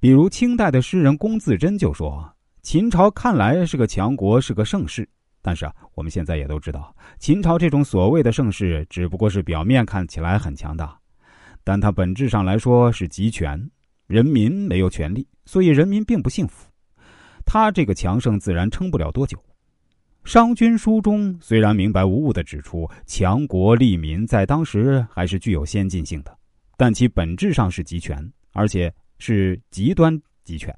比如清代的诗人龚自珍就说：“秦朝看来是个强国，是个盛世。但是啊，我们现在也都知道，秦朝这种所谓的盛世，只不过是表面看起来很强大，但它本质上来说是集权，人民没有权利，所以人民并不幸福。他这个强盛自然撑不了多久。”《商君书》中虽然明白无误的指出，强国利民在当时还是具有先进性的，但其本质上是集权，而且。是极端集权，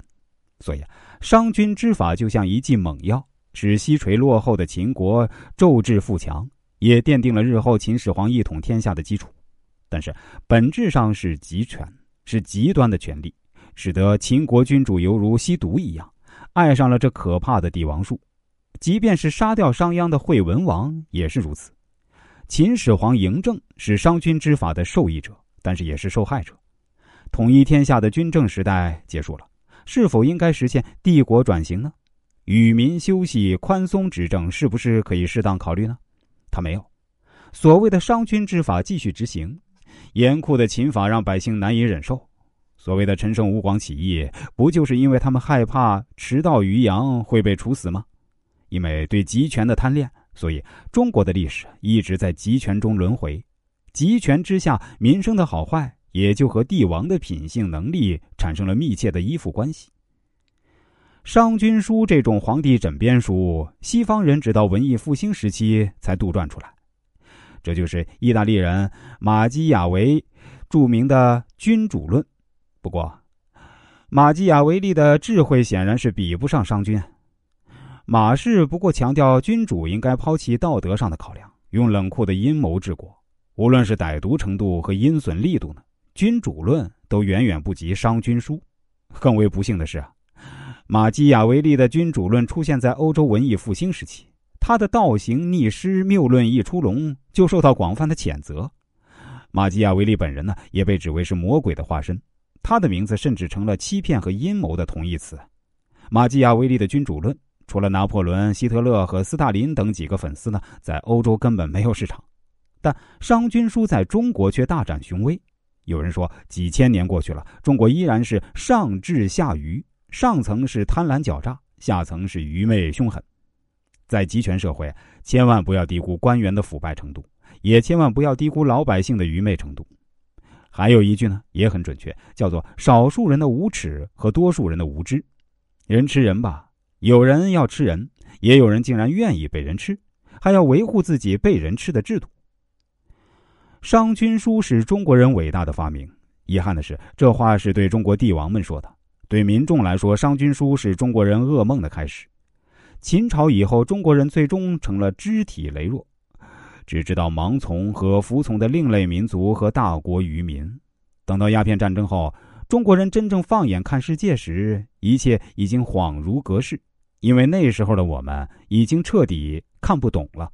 所以商君之法就像一剂猛药，使西垂落后的秦国骤至富强，也奠定了日后秦始皇一统天下的基础。但是本质上是集权，是极端的权力，使得秦国君主犹如吸毒一样，爱上了这可怕的帝王术。即便是杀掉商鞅的惠文王也是如此。秦始皇嬴政是商君之法的受益者，但是也是受害者。统一天下的军政时代结束了，是否应该实现帝国转型呢？与民休息、宽松执政，是不是可以适当考虑呢？他没有。所谓的商君之法继续执行，严酷的秦法让百姓难以忍受。所谓的陈胜吴广起义，不就是因为他们害怕迟到于阳会被处死吗？因为对集权的贪恋，所以中国的历史一直在集权中轮回。集权之下，民生的好坏。也就和帝王的品性能力产生了密切的依附关系。《商君书》这种皇帝枕边书，西方人直到文艺复兴时期才杜撰出来。这就是意大利人马基雅维著名的君主论。不过，马基雅维利的智慧显然是比不上商君。马氏不过强调君主应该抛弃道德上的考量，用冷酷的阴谋治国，无论是歹毒程度和阴损力度呢？君主论都远远不及《商君书》，更为不幸的是，马基雅维利的君主论出现在欧洲文艺复兴时期，他的倒行逆施、谬论一出笼，就受到广泛的谴责。马基雅维利本人呢，也被指为是魔鬼的化身，他的名字甚至成了欺骗和阴谋的同义词。马基雅维利的君主论，除了拿破仑、希特勒和斯大林等几个粉丝呢，在欧洲根本没有市场，但《商君书》在中国却大展雄威。有人说，几千年过去了，中国依然是上智下愚，上层是贪婪狡诈，下层是愚昧凶狠。在集权社会，千万不要低估官员的腐败程度，也千万不要低估老百姓的愚昧程度。还有一句呢，也很准确，叫做“少数人的无耻和多数人的无知”。人吃人吧，有人要吃人，也有人竟然愿意被人吃，还要维护自己被人吃的制度。《商君书》是中国人伟大的发明。遗憾的是，这话是对中国帝王们说的。对民众来说，《商君书》是中国人噩梦的开始。秦朝以后，中国人最终成了肢体羸弱，只知道盲从和服从的另类民族和大国愚民。等到鸦片战争后，中国人真正放眼看世界时，一切已经恍如隔世，因为那时候的我们已经彻底看不懂了。